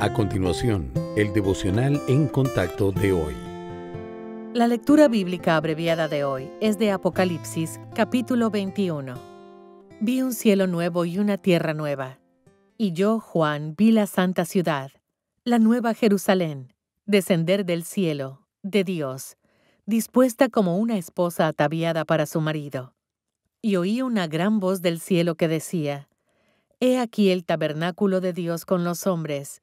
A continuación, el devocional en contacto de hoy. La lectura bíblica abreviada de hoy es de Apocalipsis capítulo 21. Vi un cielo nuevo y una tierra nueva. Y yo, Juan, vi la santa ciudad, la nueva Jerusalén, descender del cielo, de Dios, dispuesta como una esposa ataviada para su marido. Y oí una gran voz del cielo que decía, He aquí el tabernáculo de Dios con los hombres,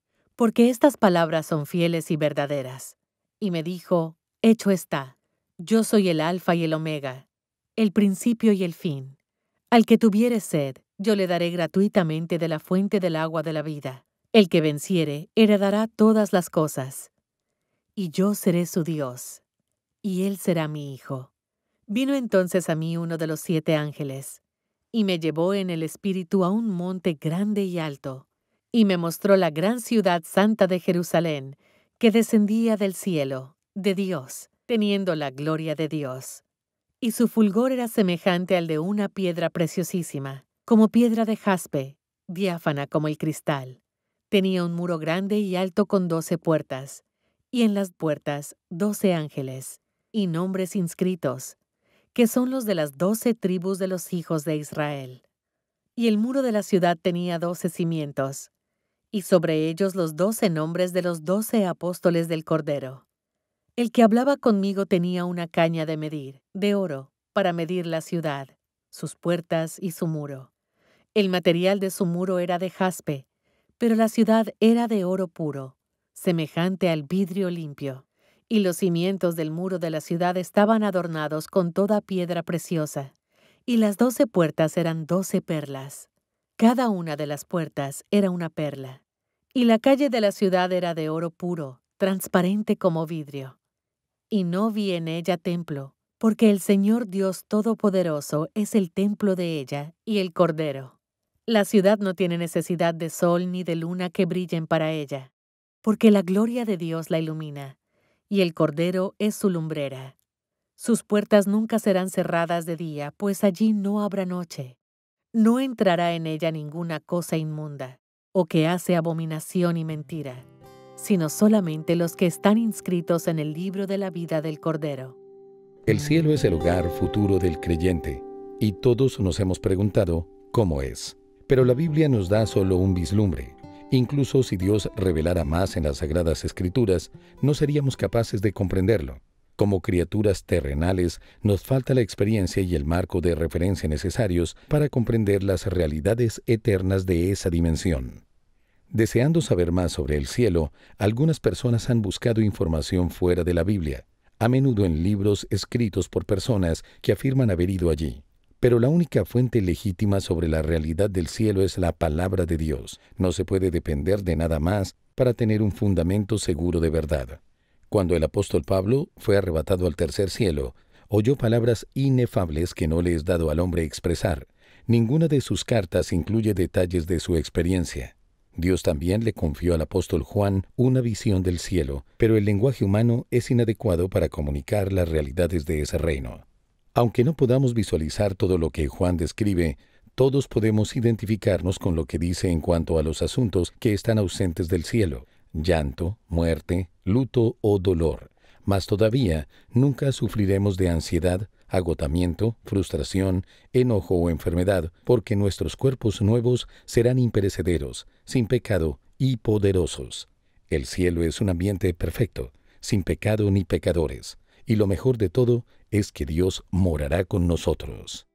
porque estas palabras son fieles y verdaderas. Y me dijo, Hecho está, yo soy el Alfa y el Omega, el principio y el fin. Al que tuviere sed, yo le daré gratuitamente de la fuente del agua de la vida. El que venciere, heredará todas las cosas. Y yo seré su Dios, y él será mi hijo. Vino entonces a mí uno de los siete ángeles, y me llevó en el espíritu a un monte grande y alto, y me mostró la gran ciudad santa de Jerusalén, que descendía del cielo, de Dios, teniendo la gloria de Dios. Y su fulgor era semejante al de una piedra preciosísima, como piedra de jaspe, diáfana como el cristal. Tenía un muro grande y alto con doce puertas, y en las puertas doce ángeles, y nombres inscritos, que son los de las doce tribus de los hijos de Israel. Y el muro de la ciudad tenía doce cimientos, y sobre ellos los doce nombres de los doce apóstoles del Cordero. El que hablaba conmigo tenía una caña de medir, de oro, para medir la ciudad, sus puertas y su muro. El material de su muro era de jaspe, pero la ciudad era de oro puro, semejante al vidrio limpio, y los cimientos del muro de la ciudad estaban adornados con toda piedra preciosa, y las doce puertas eran doce perlas. Cada una de las puertas era una perla, y la calle de la ciudad era de oro puro, transparente como vidrio. Y no vi en ella templo, porque el Señor Dios Todopoderoso es el templo de ella y el Cordero. La ciudad no tiene necesidad de sol ni de luna que brillen para ella, porque la gloria de Dios la ilumina, y el Cordero es su lumbrera. Sus puertas nunca serán cerradas de día, pues allí no habrá noche no entrará en ella ninguna cosa inmunda, o que hace abominación y mentira, sino solamente los que están inscritos en el libro de la vida del Cordero. El cielo es el hogar futuro del creyente, y todos nos hemos preguntado cómo es. Pero la Biblia nos da solo un vislumbre. Incluso si Dios revelara más en las Sagradas Escrituras, no seríamos capaces de comprenderlo. Como criaturas terrenales, nos falta la experiencia y el marco de referencia necesarios para comprender las realidades eternas de esa dimensión. Deseando saber más sobre el cielo, algunas personas han buscado información fuera de la Biblia, a menudo en libros escritos por personas que afirman haber ido allí. Pero la única fuente legítima sobre la realidad del cielo es la palabra de Dios. No se puede depender de nada más para tener un fundamento seguro de verdad. Cuando el apóstol Pablo fue arrebatado al tercer cielo, oyó palabras inefables que no le es dado al hombre expresar. Ninguna de sus cartas incluye detalles de su experiencia. Dios también le confió al apóstol Juan una visión del cielo, pero el lenguaje humano es inadecuado para comunicar las realidades de ese reino. Aunque no podamos visualizar todo lo que Juan describe, todos podemos identificarnos con lo que dice en cuanto a los asuntos que están ausentes del cielo llanto, muerte, luto o dolor. Mas todavía nunca sufriremos de ansiedad, agotamiento, frustración, enojo o enfermedad, porque nuestros cuerpos nuevos serán imperecederos, sin pecado y poderosos. El cielo es un ambiente perfecto, sin pecado ni pecadores, y lo mejor de todo es que Dios morará con nosotros.